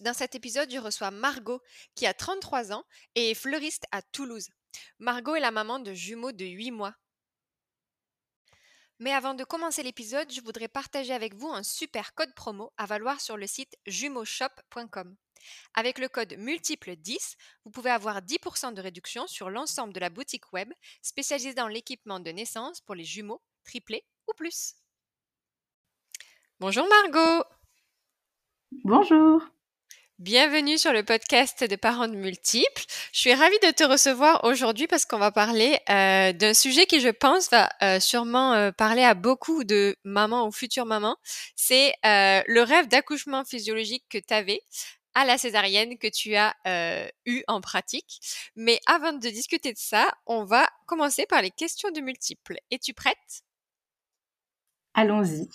dans cet épisode, je reçois Margot qui a 33 ans et est fleuriste à Toulouse. Margot est la maman de jumeaux de 8 mois. Mais avant de commencer l'épisode, je voudrais partager avec vous un super code promo à valoir sur le site jumeauxshop.com. Avec le code multiple 10, vous pouvez avoir 10% de réduction sur l'ensemble de la boutique web spécialisée dans l'équipement de naissance pour les jumeaux, triplés ou plus. Bonjour Margot. Bonjour. Bienvenue sur le podcast de parents de multiples. Je suis ravie de te recevoir aujourd'hui parce qu'on va parler euh, d'un sujet qui, je pense, va euh, sûrement euh, parler à beaucoup de mamans ou futures mamans. C'est le rêve d'accouchement physiologique que tu avais à la césarienne que tu as eu en pratique. Mais avant de discuter de ça, on va commencer par les questions de multiples. Es-tu prête? Allons-y.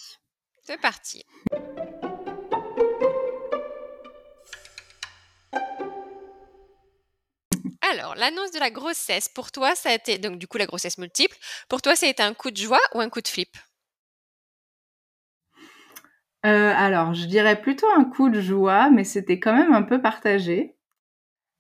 C'est parti. Alors, l'annonce de la grossesse, pour toi, ça a été, donc du coup la grossesse multiple, pour toi, ça a été un coup de joie ou un coup de flip? Euh, alors, je dirais plutôt un coup de joie, mais c'était quand même un peu partagé.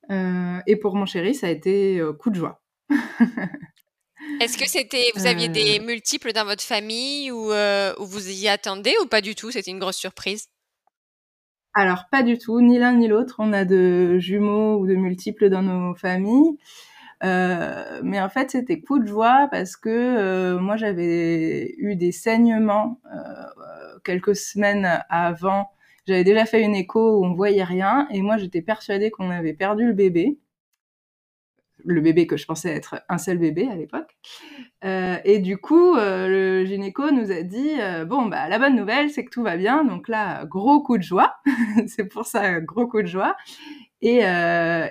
Euh, et pour mon chéri, ça a été euh, coup de joie. Est-ce que c'était, vous aviez des multiples dans votre famille ou, ou vous y attendez ou pas du tout? C'était une grosse surprise alors pas du tout, ni l'un ni l'autre. On a de jumeaux ou de multiples dans nos familles. Euh, mais en fait, c'était coup de joie parce que euh, moi, j'avais eu des saignements euh, quelques semaines avant. J'avais déjà fait une écho où on voyait rien et moi, j'étais persuadée qu'on avait perdu le bébé le bébé que je pensais être un seul bébé à l'époque. Euh, et du coup, euh, le gynéco nous a dit euh, bon bah la bonne nouvelle c'est que tout va bien. Donc là, gros coup de joie. c'est pour ça gros coup de joie. Et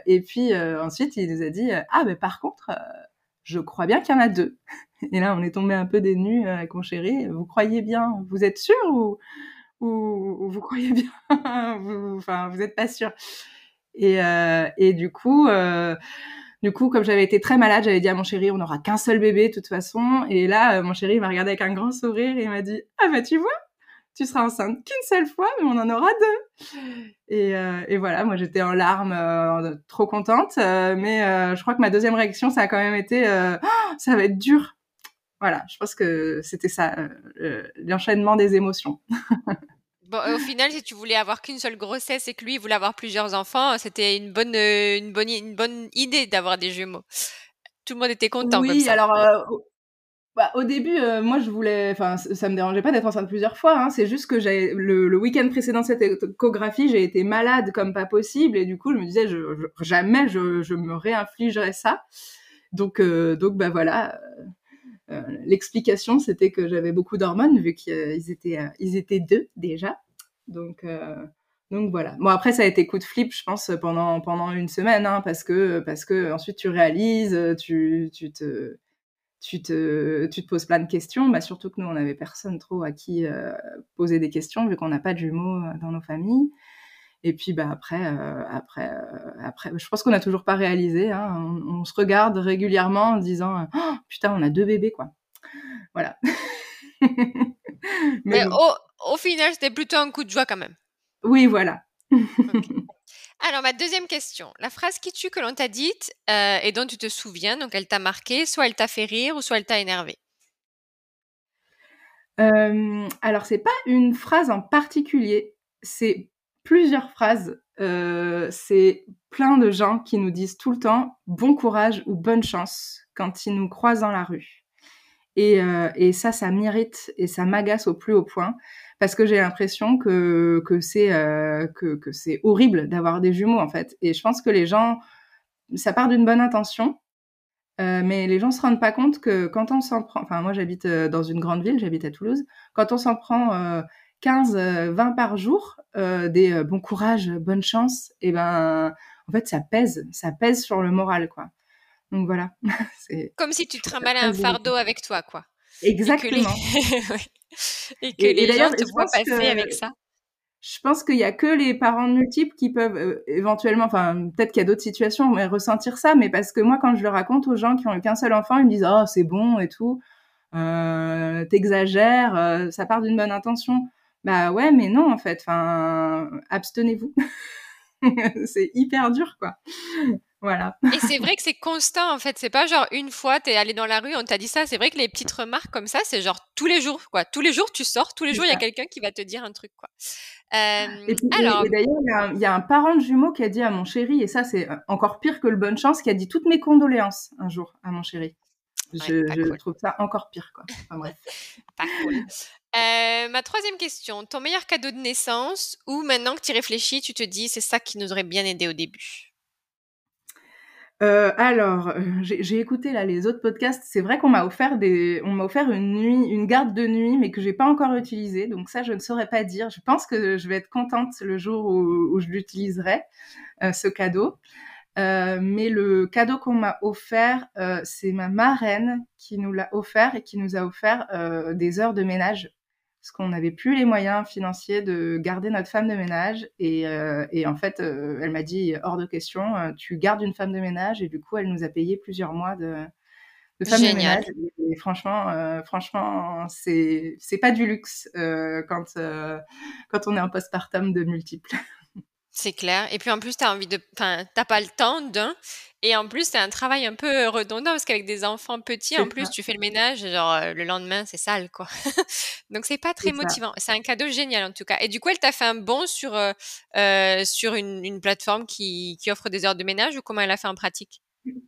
et puis ensuite il nous a dit ah mais par contre je crois bien qu'il y en a deux. Et là on est tombé un peu des nues avec mon chéri. Vous croyez bien? Vous êtes sûr ou ou, vous croyez bien? Enfin vous êtes pas sûr. Et et du coup du coup, comme j'avais été très malade, j'avais dit à mon chéri, on n'aura qu'un seul bébé de toute façon. Et là, euh, mon chéri m'a regardé avec un grand sourire et m'a dit, ah bah tu vois, tu seras enceinte qu'une seule fois, mais on en aura deux. Et, euh, voilà, moi j'étais en larmes, euh, trop contente. mais je crois que ma deuxième réaction, ça a quand même été, oh, ça va être dur. Voilà, je pense que c'était ça, l'enchaînement des émotions. Bon, au final, si tu voulais avoir qu'une seule grossesse et que lui voulait avoir plusieurs enfants, c'était une bonne, euh, une bonne, une bonne idée d'avoir des jumeaux. Tout le monde était content. Oui, alors euh, bah, au début, euh, moi je voulais, enfin, ça me dérangeait pas d'être enceinte plusieurs fois. Hein, c'est juste que j'ai le, le week-end précédent cette échographie, j'ai été malade comme pas possible et du coup je me disais, je, jamais je, je, me réinfligerais ça. Donc, donc bah voilà. Euh, l'explication, c'était que j'avais beaucoup d'hormones, vu qu'ils étaient, euh, ils étaient deux déjà. Donc, euh, donc voilà. Bon après ça a été coup de flip, je pense pendant pendant une semaine, hein, parce que parce que ensuite tu réalises, tu tu te tu te tu te poses plein de questions. Bah surtout que nous on avait personne trop à qui poser des questions vu qu'on n'a pas de jumeaux dans nos familles. Et puis bah après après après, je pense qu'on n'a toujours pas réalisé. Hein. On, se regarde régulièrement en disant oh, putain on a deux bébés quoi. Voilà. Mais, au, final, c'était plutôt un coup de joie quand même. Oui, voilà. Alors, ma deuxième question. La phrase qui tue que l'on t'a dite euh, et dont tu te souviens, donc elle t'a marqué, soit elle t'a fait rire ou soit elle t'a énervé. Euh, alors, c'est pas une phrase en particulier, c'est plusieurs phrases. Euh, c'est plein de gens qui nous disent tout le temps bon courage ou bonne chance quand ils nous croisent dans la rue. Euh, et, ça, ça m'irrite et ça m'agace au plus haut point parce que j'ai l'impression que, que c'est euh, que, que horrible d'avoir des jumeaux en fait. Et je pense que les gens, ça part d'une bonne intention, mais les gens se rendent pas compte que quand on s'en prend, enfin moi j'habite dans une grande ville, j'habite à Toulouse, quand on s'en prend 15, 20 par jour, des bon courage, bonne chance, et ben en fait ça pèse, ça pèse sur le moral quoi. Donc voilà. Comme si tu trimballais un fardeau avec toi quoi. Exactement. Et que les, gens te voient passer avec ça. Je pense qu'il y a que les parents multiples qui peuvent euh, éventuellement, enfin peut-être qu'il y a d'autres situations, mais ressentir ça. Mais parce que moi, quand je le raconte aux gens qui ont qu'un seul enfant, ils me disent oh c'est bon et tout, euh, t'exagères, euh, ça part d'une bonne intention. Bah ouais, mais non en fait. Enfin, abstenez-vous. c'est hyper dur quoi. Voilà. Et c'est vrai que c'est constant en fait. C'est pas genre une fois t'es allé dans la rue, on t'a dit ça. C'est vrai que les petites remarques comme ça, c'est genre tous les jours quoi. Tous les jours tu sors, tous les jours il y a quelqu'un qui va te dire un truc quoi. Euh, et, alors... d'ailleurs, il y, a un parent de jumeau qui a dit à mon chéri, et ça c'est encore pire que le bonne chance, qui a dit toutes mes condoléances un jour à mon chéri. Je, trouve ça encore pire quoi. Enfin, bref. pas cool. Euh, ma troisième question, ton meilleur cadeau de naissance ou maintenant que tu réfléchis, tu te dis c'est ça qui nous aurait bien aidé au début? Euh, alors, euh, j'ai écouté là les autres podcasts. C'est vrai qu'on m'a offert des, on m'a offert une nuit, une garde de nuit, mais que j'ai pas encore utilisée. Donc ça, je ne saurais pas dire. Je pense que je vais être contente le jour où, je l'utiliserai, euh, ce cadeau. Mais le cadeau qu'on m'a offert, c'est ma marraine qui nous l'a offert et qui nous a offert des heures de ménage parce qu'on n'avait plus les moyens financiers de garder notre femme de ménage. Et, euh, et en fait, euh, elle m'a dit hors de question, euh, tu gardes une femme de ménage. Et du coup, elle nous a payé plusieurs mois de, de femme de ménage. Et, franchement, franchement, c'est c'est pas du luxe quand quand on est en postpartum de multiples. C'est clair. Et puis en plus, tu as envie de. Enfin, t'as pas le temps d'un. Et en plus, c'est un travail un peu redondant parce qu'avec des enfants petits, en plus, tu fais le ménage, genre euh, le lendemain, c'est sale, quoi. Donc, c'est pas très motivant. C'est un cadeau génial, en tout cas. Et du coup, elle t'a fait un bon sur, euh, euh, sur une, une plateforme qui, qui, offre des heures de ménage ou comment elle a fait en pratique?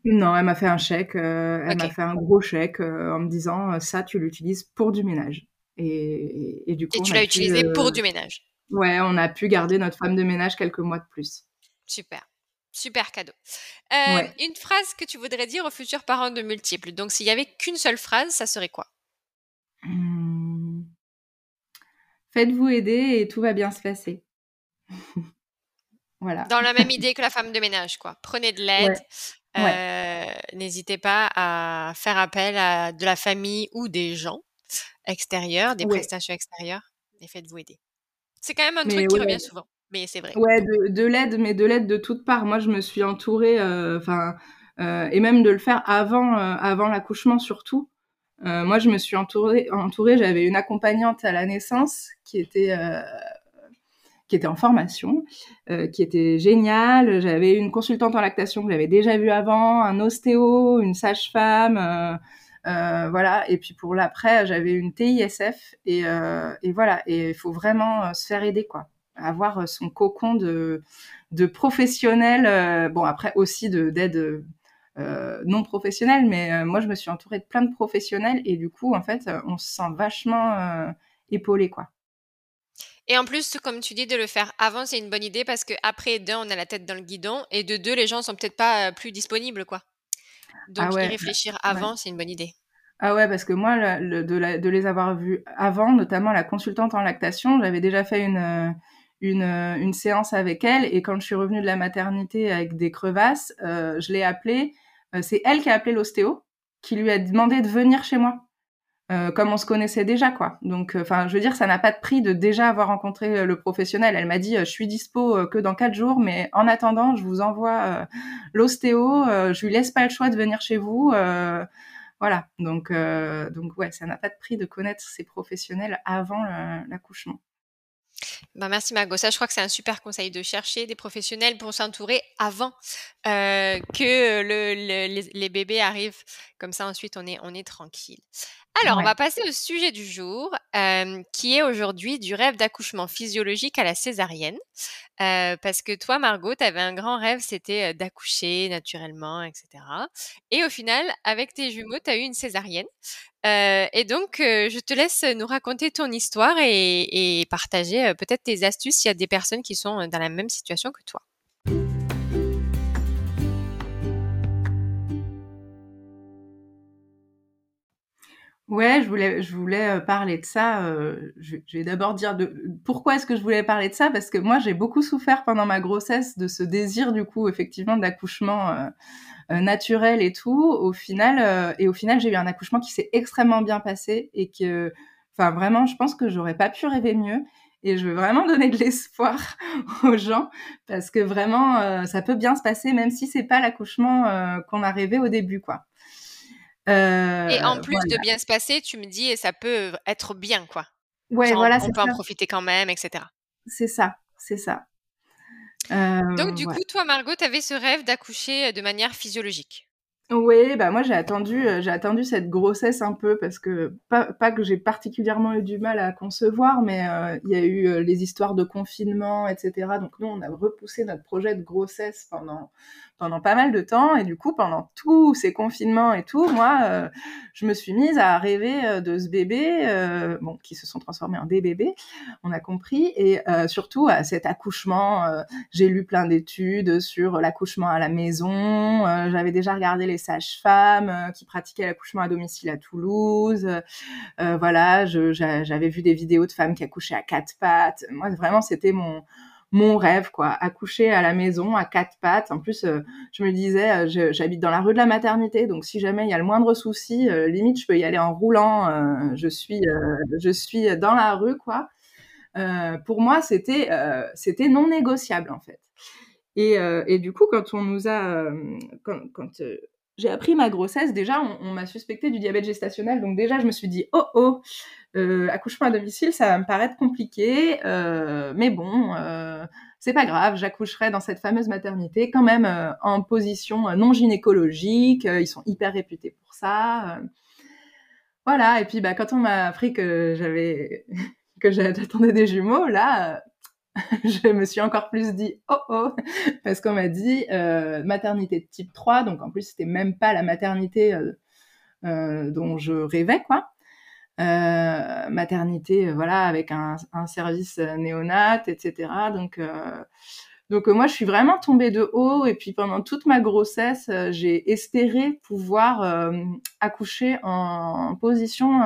Non, elle m'a fait un chèque. elle m'a fait un gros chèque en me disant ça, tu l'utilises pour du ménage. Et, et, du coup, et tu l'as utilisé pour du ménage? Ouais, on a pu garder notre femme de ménage quelques mois de plus. Super. Super cadeau. Euh, une phrase que tu voudrais dire aux futurs parents de multiples. Donc, s'il y avait qu'une seule phrase, ça serait quoi? Mmh. Faites-vous aider et tout va bien se passer. voilà. Dans la même idée que la femme de ménage, quoi. Prenez de l'aide. Euh, n'hésitez pas à faire appel à de la famille ou des gens extérieurs, des prestations extérieures, et faites-vous aider. C'est quand même un truc qui revient souvent mais c'est vrai. Ouais, de, l'aide, mais de l'aide de toutes parts. Moi, je me suis entourée, euh, enfin, euh, et même de le faire avant, euh, avant l'accouchement surtout. moi, je me suis entourée, entourée. J'avais une accompagnante à la naissance qui était qui était en formation, qui était géniale. J'avais une consultante en lactation que j'avais déjà vue avant, un ostéo, une sage-femme. Voilà. Et puis pour l'après, j'avais une TISF et, et voilà. Et il faut vraiment se faire aider, quoi avoir euh, son cocon de, professionnels, euh, bon après aussi d'aide euh, non professionnelle, mais moi je me suis entourée de plein de professionnels et du coup en fait on se sent vachement épaulé quoi. Et en plus, comme tu dis, de le faire avant, c'est une bonne idée parce que après, d'un, on a la tête dans le guidon et de deux, les gens sont peut-être pas plus disponibles, quoi. Donc, ah y réfléchir avant, c'est une bonne idée. Ah ouais, parce que moi, de, de, les avoir vus avant, notamment la consultante en lactation, j'avais déjà fait une, une, euh, une, séance avec elle et quand je suis revenue de la maternité avec des crevasses, euh, je l'ai appelée. Euh, c'est elle qui a appelé l'ostéo, qui lui a demandé de venir chez moi, euh, comme on se connaissait déjà, quoi. Donc, enfin, je veux dire, ça n'a pas de prix de déjà avoir rencontré le professionnel. Elle m'a dit, je suis dispo que dans quatre jours, mais en attendant, je vous envoie l'ostéo. je lui laisse pas le choix de venir chez vous. voilà. Donc, donc ouais, ça n'a pas de prix de connaître ces professionnels avant l'accouchement. Bah, merci Margot. Ça, je crois que c'est un super conseil de chercher des professionnels pour s'entourer avant euh, que le, les, bébés arrivent. Comme ça, ensuite, on est, on est tranquille. Alors, on va passer au sujet du jour, euh, qui est aujourd'hui du rêve d'accouchement physiologique à la césarienne. Euh, parce que toi, Margot, tu avais un grand rêve, c'était d'accoucher naturellement, etc. Et au final, avec tes jumeaux, tu as eu une césarienne. Euh, et donc, je te laisse nous raconter ton histoire et, et partager peut-être tes astuces s'il y a des personnes qui sont dans la même situation que toi. Ouais, je voulais, je voulais parler de ça. Euh, je, vais d'abord dire de pourquoi est-ce que je voulais parler de ça? Parce que moi j'ai beaucoup souffert pendant ma grossesse de ce désir du coup effectivement d'accouchement euh, euh, naturel et tout. Au final, et au final j'ai eu un accouchement qui s'est extrêmement bien passé et que, enfin vraiment, je pense que j'aurais pas pu rêver mieux. Et je veux vraiment donner de l'espoir aux gens parce que vraiment ça peut bien se passer même si c'est pas l'accouchement qu'on a rêvé au début quoi. Euh, et en plus de bien se passer, tu me dis, ça peut être bien, quoi. Ouais, voilà. On peut en profiter quand même, etc. C'est ça, c'est ça. Donc, du coup, toi, Margot, tu avais ce rêve d'accoucher de manière physiologique? Oui, bah moi j'ai attendu, j'ai attendu cette grossesse un peu parce que pas, pas que j'ai particulièrement eu du mal à concevoir, mais il y a eu les histoires de confinement, etc. Donc nous on a repoussé notre projet de grossesse pendant pendant pas mal de temps. Et du coup, pendant tous ces confinements et tout, moi, euh, je me suis mise à rêver euh, de ce bébé, euh, bon, qui se sont transformés en des bébés, on a compris, et surtout à cet accouchement. J'ai lu plein d'études sur l'accouchement à la maison. J'avais déjà regardé les sages-femmes qui pratiquaient l'accouchement à domicile à Toulouse. voilà, j'avais vu des vidéos de femmes qui accouchaient à quatre pattes. Moi, vraiment, c'était mon mon rêve, quoi, accoucher à la maison à quatre pattes. En plus, euh, je me disais, euh, j'habite dans la rue de la maternité, donc si jamais il y a le moindre souci, euh, limite, je peux y aller en roulant. je suis, je suis dans la rue, quoi. pour moi, c'était, c'était non négociable en fait. Et, du coup, quand on nous a, quand, quand j'ai appris ma grossesse, déjà, on, m'a suspecté du diabète gestationnel. Donc déjà, je me suis dit, oh oh, euh, accouchement à domicile, ça va me paraître compliqué, euh, mais bon, euh, c'est pas grave, j'accoucherai dans cette fameuse maternité quand même en position non gynécologique. ils sont hyper réputés pour ça. voilà. Et puis bah quand on m'a appris que j'avais que j'attendais des jumeaux, là, je me suis encore plus dit oh oh parce qu'on m'a dit maternité de type 3, donc en plus c'était même pas la maternité dont je rêvais quoi. Euh, maternité, euh, voilà, avec un, service euh, néonat, etc. Donc, donc moi, je suis vraiment tombée de haut. Et puis pendant toute ma grossesse, j'ai espéré pouvoir accoucher en, position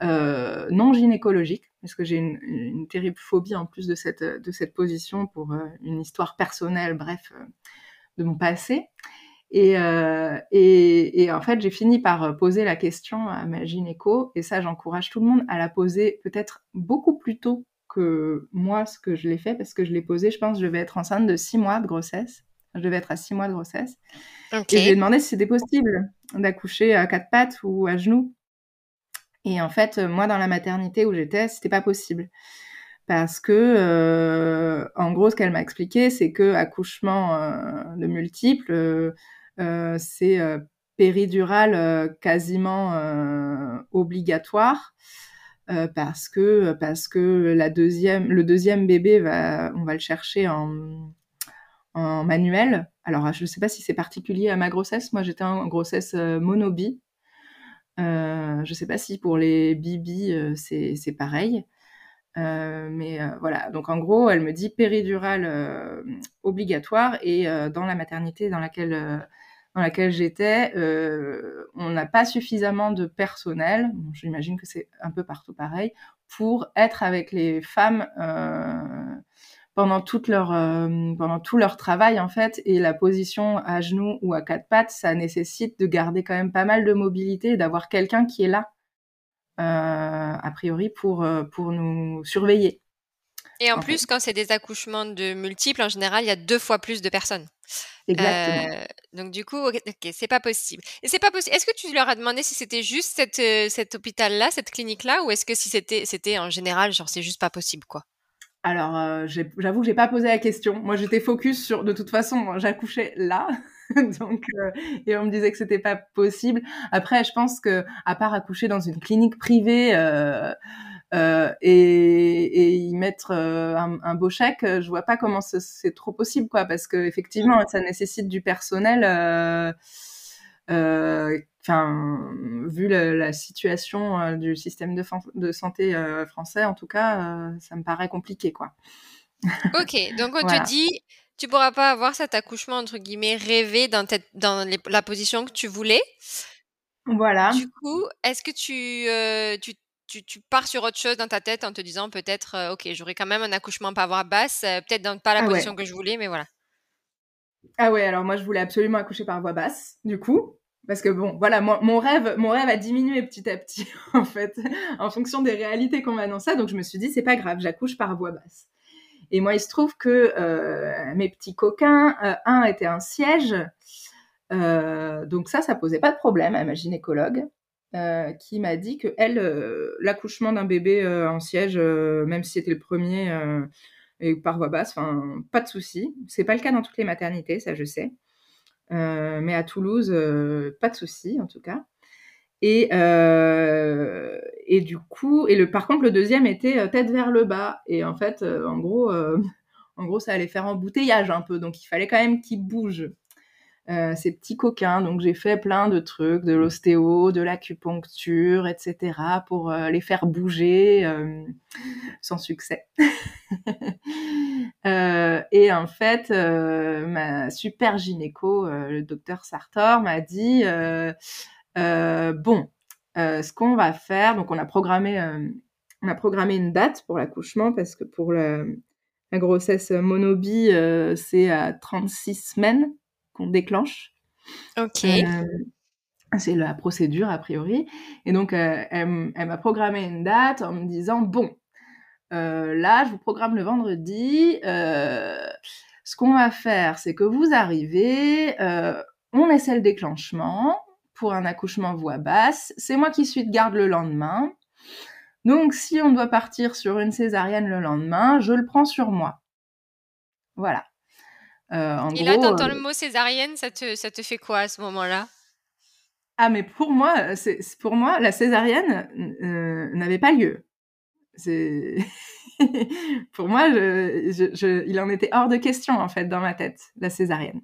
non gynécologique, parce que j'ai une, une, terrible phobie en plus de cette de cette position pour une histoire personnelle, bref, de mon passé. Euh, et, et, en fait, j'ai fini par euh, poser la question à ma gynéco, et ça, j'encourage tout le monde à la poser peut-être beaucoup plus tôt que moi, ce que je l'ai fait, parce que je l'ai posé, je pense, je vais être enceinte de six mois de grossesse. Je devais être à six mois de grossesse. Et j'ai demandé si c'était possible d'accoucher à quatre pattes ou à genoux. Et en fait, moi, dans la maternité où j'étais, c'était pas possible parce que euh, en gros ce qu'elle m'a expliqué c'est que accouchement euh, de multiples euh, c'est euh, péridural euh, quasiment obligatoire. parce que parce que la deuxième le deuxième bébé va on va le chercher en en manuel. Alors je ne sais pas si c'est particulier à ma grossesse. Moi j'étais en grossesse monobi. Euh, je ne sais pas si pour les bibis c'est pareil. Euh, mais euh, voilà, donc en gros, elle me dit péridurale obligatoire et dans la maternité dans laquelle dans laquelle j'étais, euh, on n'a pas suffisamment de personnel, j'imagine que c'est un peu partout pareil, pour être avec les femmes euh, pendant, toute leur, euh, pendant tout leur travail en fait. Et la position à genoux ou à quatre pattes, ça nécessite de garder quand même pas mal de mobilité et d'avoir quelqu'un qui est là, a priori, pour, pour nous surveiller. Et en, plus, quand c'est des accouchements de multiples, en général, il y a deux fois plus de personnes. Exactement. Euh, donc du coup, ok, c'est pas possible. Et c'est pas possible. Est-ce que tu leur as demandé si c'était juste cette, euh, cet hôpital-là, cette clinique-là, ou est-ce que si c'était, c'était en général, genre c'est juste pas possible, quoi? Alors, euh, j'avoue que j'ai pas posé la question. Moi, j'étais focus sur, de toute façon, j'accouchais là. donc euh, et on me disait que c'était pas possible après je pense que à part accoucher dans une clinique privée euh, et, y mettre un, un, beau chèque, je vois pas comment c'est trop possible, quoi, parce que effectivement, ça nécessite du personnel. Enfin, vu la, la situation du système de, de santé français, en tout cas, ça me paraît compliqué, quoi. ok, donc on te dit, tu pourras pas avoir cet accouchement entre guillemets rêvé dans, dans les, la position que tu voulais. Voilà. Du coup, est-ce que tu, euh, tu, tu, tu pars sur autre chose dans ta tête en te disant peut-être, euh, ok, j'aurai quand même un accouchement par voie basse, euh, peut-être dans pas la Ah ouais. position que je voulais, mais voilà. Ah ouais, alors moi je voulais absolument accoucher par voie basse, du coup. Parce que bon, voilà, mon, rêve, mon rêve a diminué petit à petit, en fait, en fonction des réalités qu'on m'annonçait. Donc je me suis dit, c'est pas grave, j'accouche par voie basse. Et moi, il se trouve que euh, mes petits coquins, euh, un était un siège, euh, donc ça, ça posait pas de problème à ma gynécologue, qui m'a dit que elle, l'accouchement d'un bébé en siège, même si c'était le premier et par voie basse, pas de souci. C'est pas le cas dans toutes les maternités, ça je sais. Euh, mais à Toulouse, euh, pas de souci en tout cas. Et, euh, et du coup, et le, par contre, le deuxième était tête vers le bas. Et en fait, en gros, ça allait faire embouteillage un peu. Donc, il fallait quand même qu'ils bougent. Euh, ces petits coquins. Donc, j'ai fait plein de trucs, de l'ostéo, de l'acupuncture, etc., pour les faire bouger, sans succès. Et en fait, euh, ma super gynéco, euh, le docteur Sartor, m'a dit euh, bon, ce qu'on va faire, donc on a programmé, on a programmé une date pour l'accouchement parce que pour la, la grossesse monobie, c'est à 36 semaines qu'on déclenche. Ok. C'est la procédure a priori. Et donc, elle, elle m'a programmé une date en me disant bon, là, je vous programme le vendredi. Euh, ce qu'on va faire, c'est que vous arrivez, euh, on essaie le déclenchement pour un accouchement voix basse. C'est moi qui suis de garde le lendemain. Donc, si on doit partir sur une césarienne le lendemain, je le prends sur moi. Voilà. Euh, en Et gros, là, t'entends euh, le mot césarienne, ça te, ça te fait quoi à ce moment-là? Ah, mais pour moi, c'est c'est- pour moi, la césarienne euh, n'avait pas lieu. C'est pour moi, je, je- je- il en était hors de question en fait dans ma tête la césarienne.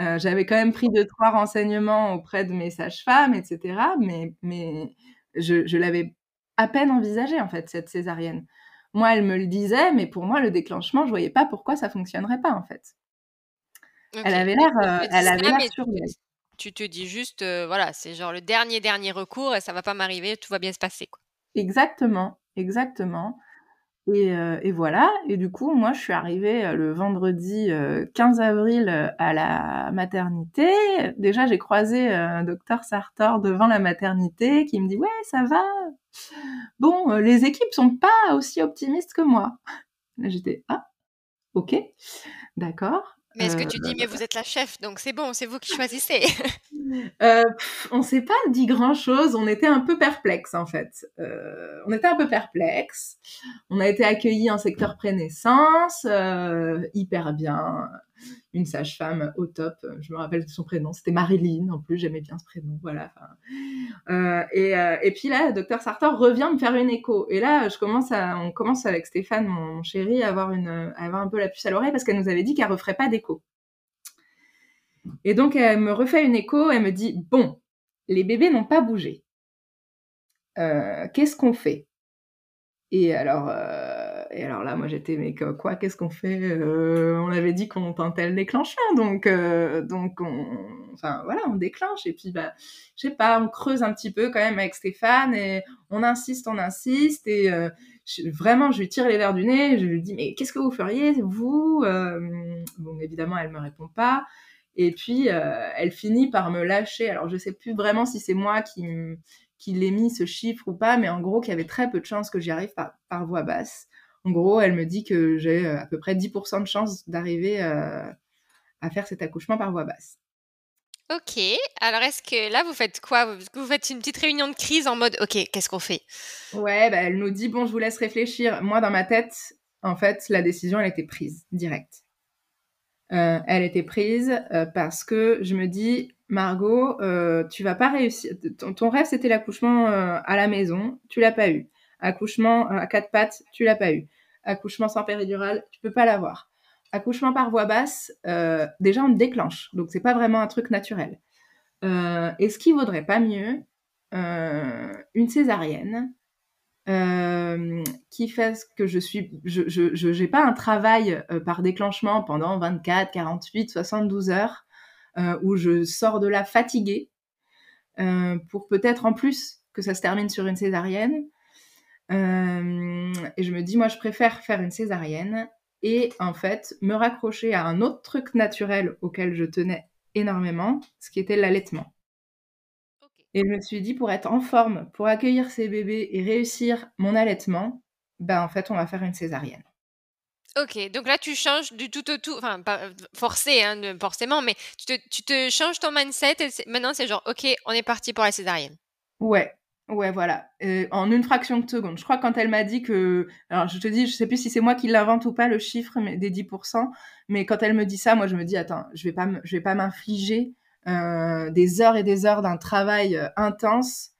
Euh, J'avais quand même pris deux trois renseignements auprès de mes sages-femmes, etc. Mais mais je, l'avais à peine envisagée en fait cette césarienne. Moi, elle me le disait, mais pour moi, le déclenchement, je voyais pas pourquoi ça fonctionnerait pas en fait. Elle avait l'air, euh, elle avait l'air tu te dis juste, euh, voilà, c'est genre le dernier, dernier recours et ça va pas m'arriver, tout va bien se passer, quoi. Exactement, exactement. Et, euh, et voilà. Et du coup, moi, je suis arrivée euh, le vendredi euh, 15 avril euh, à la maternité. Déjà, j'ai croisé euh, docteur Sartor devant la maternité qui me dit ouais, ça va. Bon, les équipes sont pas aussi optimistes que moi. Là, J'étais ah, ok, d'accord. Mais est-ce que Euh, tu dis, mais vous êtes la chef, donc c'est bon, c'est vous qui choisissez. Euh, on s'est pas dit grand chose, on était un peu perplexe en fait. Euh, on était un peu perplexe. On a été accueillis en secteur prénaissance, euh, hyper bien. Une sage-femme au top, je me rappelle de son prénom, c'était Marilyn en plus, j'aimais bien ce prénom, voilà. Euh, et, euh, et puis là, docteur Sartor revient me faire une écho. Et là, je commence à, on commence avec Stéphane, mon chéri, à avoir, une, à avoir un peu la puce à l'oreille parce qu'elle nous avait dit qu'elle referait pas d'écho. Et donc, elle me refait une écho, elle me dit Bon, les bébés n'ont pas bougé. Euh, Qu'est-ce qu'on fait? Et alors, et alors là, moi j'étais, mais quoi, qu'est-ce qu'on fait Euh, On avait dit qu'on tentait le déclenchement, donc, euh, donc on, voilà, on déclenche et puis bah, je sais pas, on creuse un petit peu quand même avec Stéphane et on insiste, on insiste et euh, vraiment je lui tire les verres du nez, je lui dis mais qu'est-ce que vous feriez vous Bon évidemment elle me répond pas et puis elle finit par me lâcher. Alors je sais plus vraiment si c'est moi qui l'ai mis ce chiffre ou pas, mais en gros qu'il y avait très peu de chances que j'y arrive par, par voix basse. En gros, elle me dit que j'ai euh, à peu près 10% de chances d'arriver euh, à faire cet accouchement par voix basse. ok, alors est-ce que là, vous faites quoi? Vous, faites une petite réunion de crise en mode, ok, qu'est-ce qu'on fait? Ouais, bah, elle nous dit bon, je vous laisse réfléchir. Moi, dans ma tête, en fait, la décision, elle était prise directe. Euh, elle était prise euh, parce que je me dis Margot, euh, tu vas pas réussir. Ton, ton rêve, c'était l'accouchement à la maison, tu l'as pas eu. Accouchement à quatre pattes, tu l'as pas eu. Accouchement sans péridurale, tu peux pas l'avoir. Accouchement par voie basse, euh, déjà on déclenche, donc c'est pas vraiment un truc naturel. Euh, Est-ce qu'il vaudrait pas mieux euh, une césarienne euh, qui fait que je suis, je, j'ai pas un travail euh, par déclenchement pendant 24, 48, 72 heures euh, où je sors de là fatiguée. pour peut-être en plus que ça se termine sur une césarienne. Et je me dis, moi, je préfère faire une césarienne et en fait me raccrocher à un autre truc naturel auquel je tenais énormément, ce qui était l'allaitement. Et je me suis dit, pour être en forme, pour accueillir ces bébés et réussir mon allaitement, ben en fait, on va faire une césarienne. Ok, donc là tu changes du tout au tout, enfin pas euh, forcé, hein, forcément, mais tu te, tu te changes ton mindset et maintenant c'est genre ok, on est parti pour la césarienne. Ouais, ouais, voilà, en une fraction de seconde. Je crois quand elle m'a dit que, alors je te dis, je sais plus si c'est moi qui l'invente ou pas le chiffre des 10%, mais quand elle me dit ça, moi je me dis attends, je vais pas, vais pas m'infliger euh, des heures et des heures d'un travail euh, intense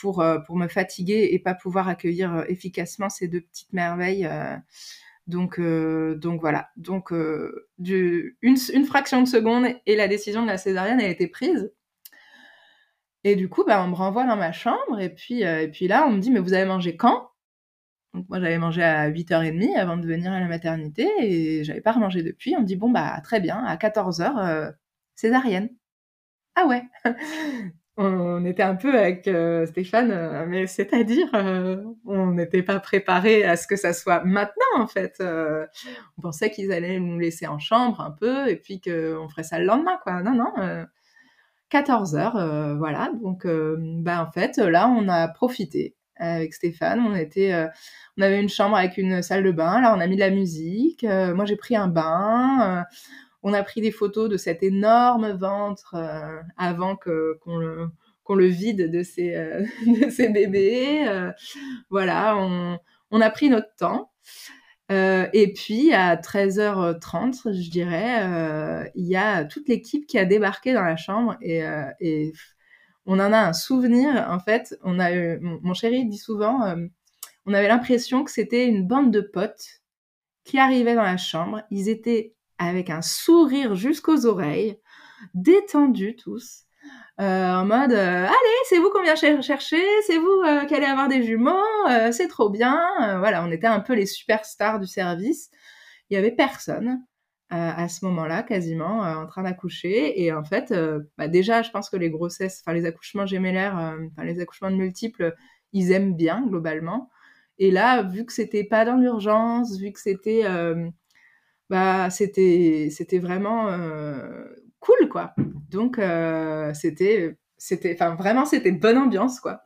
pour pour me fatiguer et pas pouvoir accueillir efficacement ces deux petites merveilles. Donc, euh, voilà. Donc, euh, une, fraction de seconde et la décision de la césarienne a été prise. Et du coup, bah, on me renvoie dans ma chambre. Et puis, euh, et puis là, on me dit, mais vous avez mangé quand? Donc moi, j'avais mangé à 8h30 avant de venir à la maternité et j'avais pas remangé depuis. On me dit, bon, bah très bien, à 14h, césarienne. Ah ouais on était un peu avec euh, Stéphane, euh, mais c'est-à-dire, euh, on n'était pas préparé à ce que ça soit maintenant en fait. on pensait qu'ils allaient nous laisser en chambre un peu et puis qu'on ferait ça le lendemain, quoi. Non, non. 14 heures, voilà. Donc, bah en fait, là, on a profité avec Stéphane. On était, on avait une chambre avec une salle de bain. Là, on a mis de la musique. moi, j'ai pris un bain on a pris des photos de cet énorme ventre euh, avant qu'on le le vide de ses, euh, de ses bébés. Euh, voilà, on, on, a pris notre temps. Et puis à 13h30, je dirais, il y a toute l'équipe qui a débarqué dans la chambre et, et, on en a un souvenir. En fait, on a eu, mon, chéri dit souvent, on avait l'impression que c'était une bande de potes qui arrivaient dans la chambre. Ils étaient avec un sourire jusqu'aux oreilles, détendus tous, euh, en mode euh, allez c'est vous qu'on vient chercher c'est vous euh, qui allez avoir des jumeaux c'est trop bien. Voilà on était un peu les superstars du service. Il y avait personne à ce moment-là quasiment en train d'accoucher. Et en fait bah, déjà je pense que les grossesses enfin les accouchements gémellaires enfin les accouchements de multiples ils aiment bien globalement. Et là vu que c'était pas dans l'urgence vu que c'était bah c'était c'était vraiment euh, cool quoi. Donc euh, c'était c'était enfin vraiment c'était bonne ambiance quoi.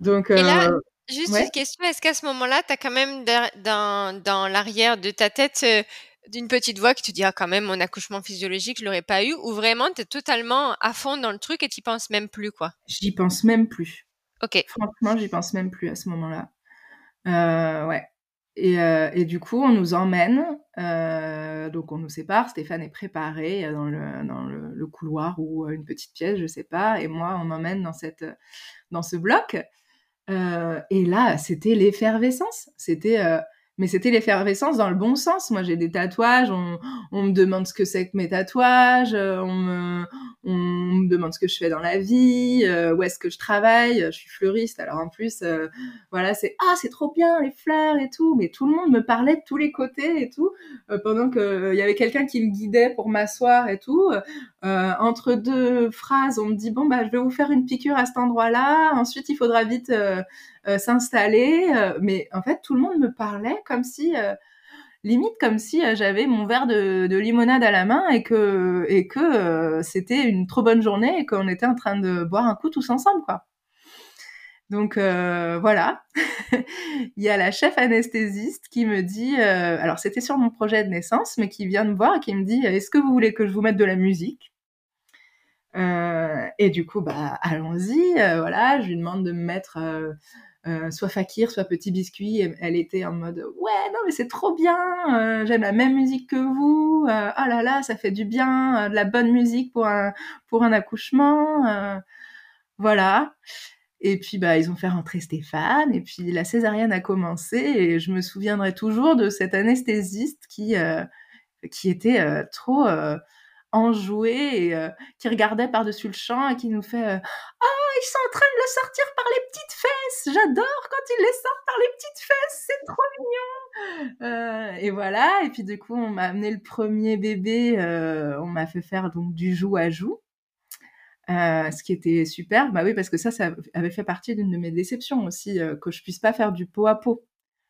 Donc Et là, euh, juste une question, est-ce qu'à ce, moment-là, tu as quand même dans, dans l'arrière de ta tête d'une petite voix qui te dit ah quand même mon accouchement physiologique je l'aurais pas eu ou vraiment tu es totalement à fond dans le truc et tu penses même plus quoi? J'y pense même plus. OK. Franchement, j'y pense même plus à ce moment-là. Euh, ouais. Et, euh, et, du coup, on nous emmène, euh, donc on nous sépare. Stéphane est préparé dans le, dans le, couloir ou une petite pièce, je sais pas. Et moi, on m'emmène dans, cette, dans ce bloc. Euh, et là, c'était l'effervescence. C'était euh, mais c'était l'effervescence dans le bon sens. Moi, j'ai des tatouages, on, me demande ce que c'est que mes tatouages, euh, on me, demande ce que je fais dans la vie, euh, où est-ce que je travaille. Je suis fleuriste, alors en plus, euh, voilà, c'est ah, c'est trop bien les fleurs et tout. Mais tout le monde me parlait de tous les côtés et tout, pendant que il y avait quelqu'un qui me guidait pour m'asseoir et tout. Entre deux phrases, on me dit bon bah, je vais vous faire une piqûre à cet endroit-là. Ensuite, il faudra vite euh, s'installer. Euh, mais en fait, tout le monde me parlait comme si euh, limite comme si j'avais mon verre de, de, limonade à la main et que et que c'était une trop bonne journée et qu'on était en train de boire un coup tous ensemble quoi. Donc voilà, il y a la chef anesthésiste qui me dit, alors c'était sur mon projet de naissance, mais qui vient me voir et qui me dit, est-ce que vous voulez que je vous mette de la musique? Et du coup, bah allons-y, voilà, je lui demande de me mettre euh, soit Fakir, soit Petit Biscuit. elle était en mode ouais non mais c'est trop bien, euh, j'aime la même musique que vous. Euh, oh là là, ça fait du bien, de la bonne musique pour un pour un accouchement. voilà. Et puis bah ils ont fait rentrer Stéphane et puis la césarienne a commencé et je me souviendrai toujours de cet anesthésiste qui qui était trop enjoué et qui regardait par-dessus le champ et qui nous fait Ah, ils sont en train de le sortir par les petites fesses J'adore quand ils les sortent par les petites fesses, c'est trop mignon Et voilà, et puis du coup, on m'a amené le premier bébé, on m'a fait faire donc du joue à joue. ce qui était super. Bah oui, parce que ça, ça avait fait partie d'une de mes déceptions aussi, que je puisse pas faire du pot à pot,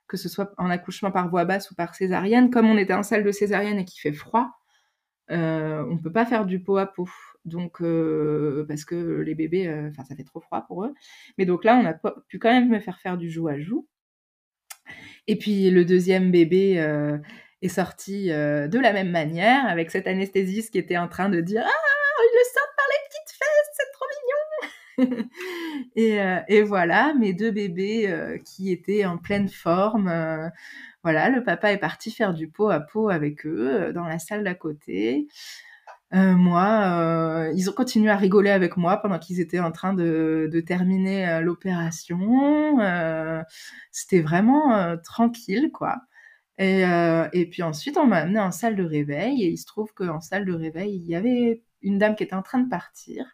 que ce soit en accouchement par voie basse ou par césarienne. Comme on était en salle de césarienne et qu'il fait froid, euh, on peut pas faire du pot à pot. Donc, parce que les bébés, enfin, ça fait trop froid pour eux. Mais donc là, on a pu quand même me faire faire du joue à joue. Et puis le deuxième bébé est sorti de la même manière, avec cette anesthésiste qui était en train de dire Ah, il le sort par les petites fesses, c'est trop mignon et, voilà, mes deux bébés qui étaient en pleine forme. Voilà, le papa est parti faire du pot à pot avec eux dans la salle d'à côté. moi, ils ont continué à rigoler avec moi pendant qu'ils étaient en train de, terminer l'opération. C'était vraiment tranquille, quoi. Et, euh, et puis ensuite, on m'a amené en salle de réveil et il se trouve qu'en salle de réveil, il y avait une dame qui était en train de partir.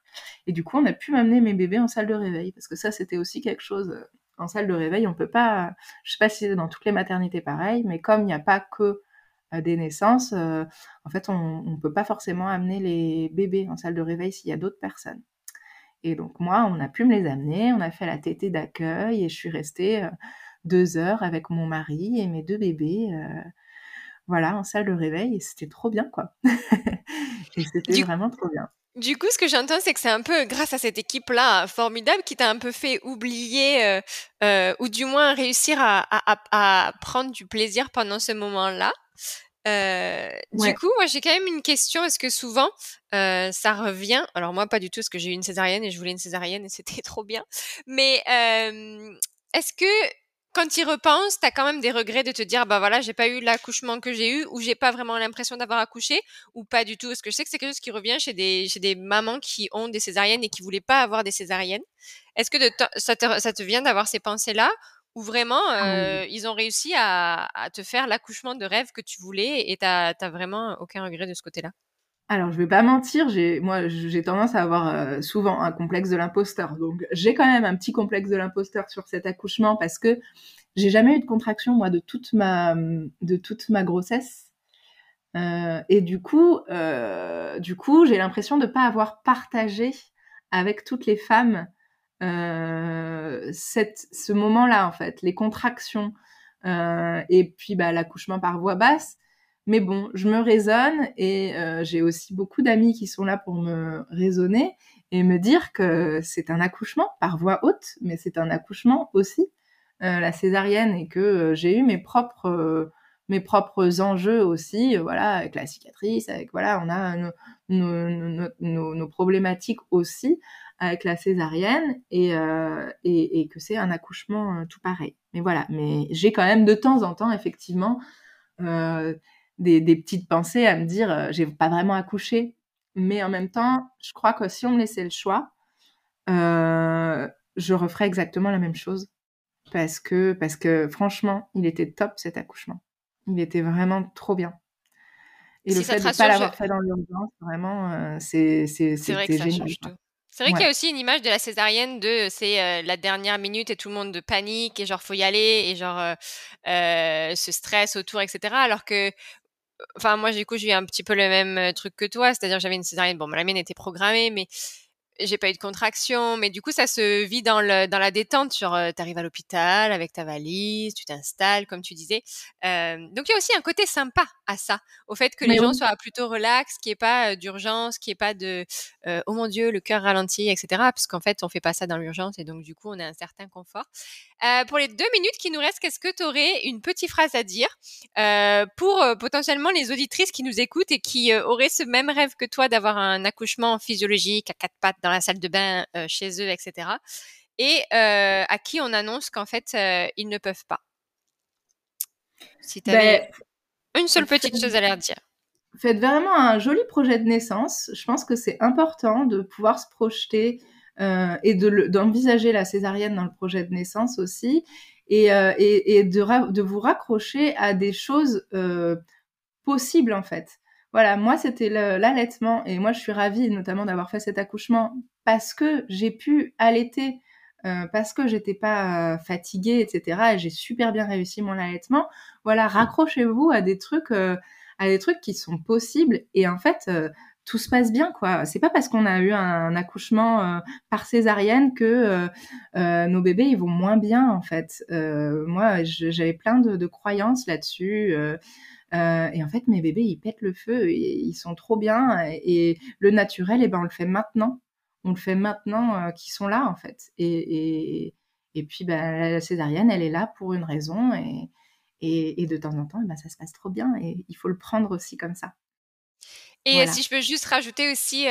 Et du coup, on a pu m'amener mes bébés en salle de réveil parce que ça, c'était aussi quelque chose. Euh, en salle de réveil, on peut pas. Je sais pas si c'est dans toutes les maternités pareil, mais comme il n'y a pas que euh, des naissances, en fait, on ne peut pas forcément amener les bébés en salle de réveil s'il y a d'autres personnes. Et donc moi, on a pu me les amener, on a fait la tétée d'accueil et je suis restée deux heures avec mon mari et mes deux bébés. Euh, voilà, en salle de réveil, et c'était trop bien, quoi. et c'était vraiment trop bien. Du coup, ce que j'entends, c'est que c'est un peu grâce à cette équipe-là formidable qui t'a un peu fait oublier euh, euh, ou du moins réussir à, prendre du plaisir pendant ce moment-là. Du coup, moi, j'ai quand même une question. Est-ce que souvent, ça revient? Alors moi, pas du tout, parce que j'ai eu une césarienne et je voulais une césarienne et c'était trop bien. Mais est-ce que quand tu y repenses, tu as quand même des regrets de te dire, bah voilà, j'ai pas eu l'accouchement que j'ai eu, ou j'ai pas vraiment l'impression d'avoir accouché, ou pas du tout. Parce que je sais que c'est quelque chose qui revient chez des, chez des mamans qui ont des césariennes et qui voulaient pas avoir des césariennes. Est-ce que de ça, te, ça te vient d'avoir ces pensées-là, ou vraiment ah euh, ils ont réussi à, à te faire l'accouchement de rêve que tu voulais et tu n'as vraiment aucun regret de ce côté-là? Alors, je vais pas mentir, j'ai, moi, j'ai tendance à avoir euh, souvent un complexe de l'imposteur. Donc, j'ai quand même un petit complexe de l'imposteur sur cet accouchement parce que j'ai jamais eu de contraction, moi, de toute ma, de toute ma grossesse. Euh, et du coup, euh, du coup, j'ai l'impression de pas avoir partagé avec toutes les femmes cette, ce moment-là, en fait, les contractions et puis bah, l'accouchement par voie basse. Mais bon, je me raisonne et euh, j'ai aussi beaucoup d'amis qui sont là pour me raisonner et me dire que c'est un accouchement par voix haute, mais c'est un accouchement aussi, euh, la césarienne, et que euh, j'ai eu mes propres mes propres enjeux aussi, voilà, avec la cicatrice, avec voilà, on a nos, nos, problématiques aussi avec la césarienne et, et, et que c'est un accouchement tout pareil. Mais voilà, mais j'ai quand même de temps en temps effectivement des, petites pensées à me dire euh, j'ai pas vraiment accouché. Mais en même temps, je crois que si on me laissait le choix, euh, je referais exactement la même chose. Parce que, parce que franchement, il était top cet accouchement. Il était vraiment trop bien. Et le fait de ne pas l'avoir fait dans l'urgence, vraiment, euh, c'est génial. C'est vrai qu'il y a aussi une image de la césarienne de c'est la dernière minute et tout le monde de panique et genre faut y aller et genre ce stress autour etc. Alors que enfin moi du coup j'ai eu un petit peu le même truc que toi, c'est-à-dire j'avais une césarienne, bon la mienne était programmée, mais j'ai pas eu de contraction, mais du coup, ça se vit dans, le, dans la détente. Sur, euh, tu arrives à l'hôpital avec ta valise, tu t'installes, comme tu disais. Euh, donc, il y a aussi un côté sympa à ça, au fait que les gens soient plutôt relax, qu'il n'y ait pas euh, d'urgence, qu'il n'y ait pas de oh mon Dieu, le cœur ralenti, etc. Parce qu'en fait, on fait pas ça dans l'urgence et donc, du coup, on a un certain confort. pour les deux minutes qui nous restent, qu'est-ce que tu aurais une petite phrase à dire pour potentiellement les auditrices qui nous écoutent et qui auraient ce même rêve que toi d'avoir un accouchement physiologique à quatre pattes dans la salle de bain euh, chez eux, etc. Et euh, à qui on annonce qu'en fait, euh, ils ne peuvent pas. Si tu avais ben, une seule petite chose à leur dire. Faites vraiment un joli projet de naissance. Je pense que c'est important de pouvoir se projeter et d'envisager la césarienne dans le projet de naissance aussi, et, et, de, de, vous raccrocher à des choses possibles en fait voilà, moi c'était l'allaitement et moi je suis ravie notamment d'avoir fait cet accouchement parce que j'ai pu allaiter, euh, parce que j'étais pas euh, fatiguée, etc. Et j'ai super bien réussi mon allaitement. Voilà, raccrochez-vous à des trucs, euh, qui sont possibles et en fait, tout se passe bien, quoi. C'est pas parce qu'on a eu un, accouchement par césarienne que nos bébés vont moins bien, en fait. moi, j'avais plein de, croyances là-dessus. Et en fait, mes bébés, ils pètent le feu, ils sont trop bien. Et, le naturel, eh ben, on le fait maintenant. On le fait maintenant qu'ils sont là, en fait. Et, et, puis, ben, la césarienne, elle est là pour une raison. Et, et, de temps en temps, ben, ça se passe trop bien. Et il faut le prendre aussi comme ça. Et si je peux juste rajouter aussi,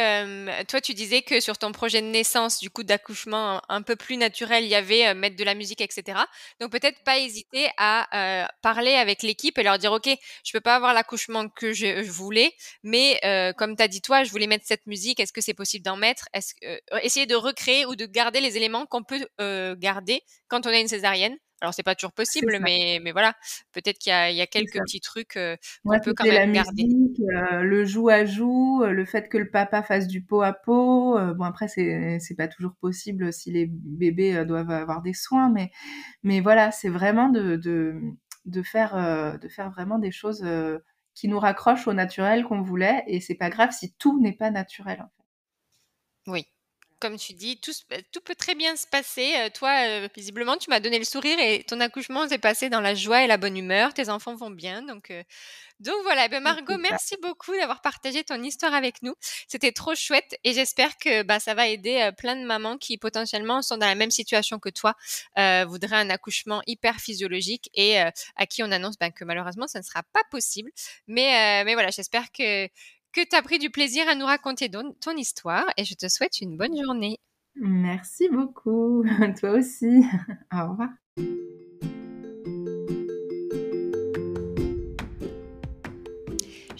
toi tu disais que sur ton projet de naissance, du coup d'accouchement un peu plus naturel, il y avait mettre de la musique, etc. Donc peut-être pas hésiter à parler avec l'équipe et leur dire, ok, je peux pas avoir l'accouchement que je, voulais, mais comme tu as dit toi, je voulais mettre cette musique, est-ce que c'est possible d'en mettre? Est-ce, Essayer de recréer ou de garder les éléments qu'on peut garder quand on a une césarienne? Alors c'est pas toujours possible, mais, mais voilà, peut-être qu'il y, y a, quelques petits trucs euh, qu'on peut quand même la garder. Musique, euh, le joue à joue, euh, le fait que le papa fasse du pot à pot. bon après c'est c'est pas toujours possible si les bébés doivent avoir des soins, mais mais voilà c'est vraiment de, de de faire de faire vraiment des choses qui nous raccrochent au naturel qu'on voulait et c'est pas grave si tout n'est pas naturel en fait. Oui, comme tu dis, tout, tout, peut très bien se passer. Euh, toi, euh, visiblement, tu m'as donné le sourire et ton accouchement s'est passé dans la joie et la bonne humeur. Tes enfants vont bien. Donc, euh, donc voilà. Ben Margot, merci beaucoup d'avoir partagé ton histoire avec nous. C'était trop chouette et j'espère que bah, ça va aider plein de mamans qui potentiellement sont dans la même situation que toi, voudraient un accouchement hyper physiologique et à qui on annonce ben, que malheureusement, ça ne sera pas possible. Mais, mais voilà, j'espère que que tu as pris du plaisir à nous raconter ton histoire et je te souhaite une bonne journée. Merci beaucoup. Toi aussi. Au revoir.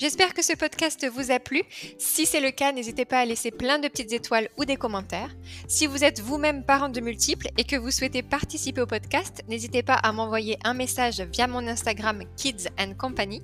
J'espère que ce podcast vous a plu. Si c'est le cas, n'hésitez pas à laisser plein de petites étoiles ou des commentaires. Si vous êtes vous-même parent de multiples et que vous souhaitez participer au podcast, n'hésitez pas à m'envoyer un message via mon Instagram Kids and Company.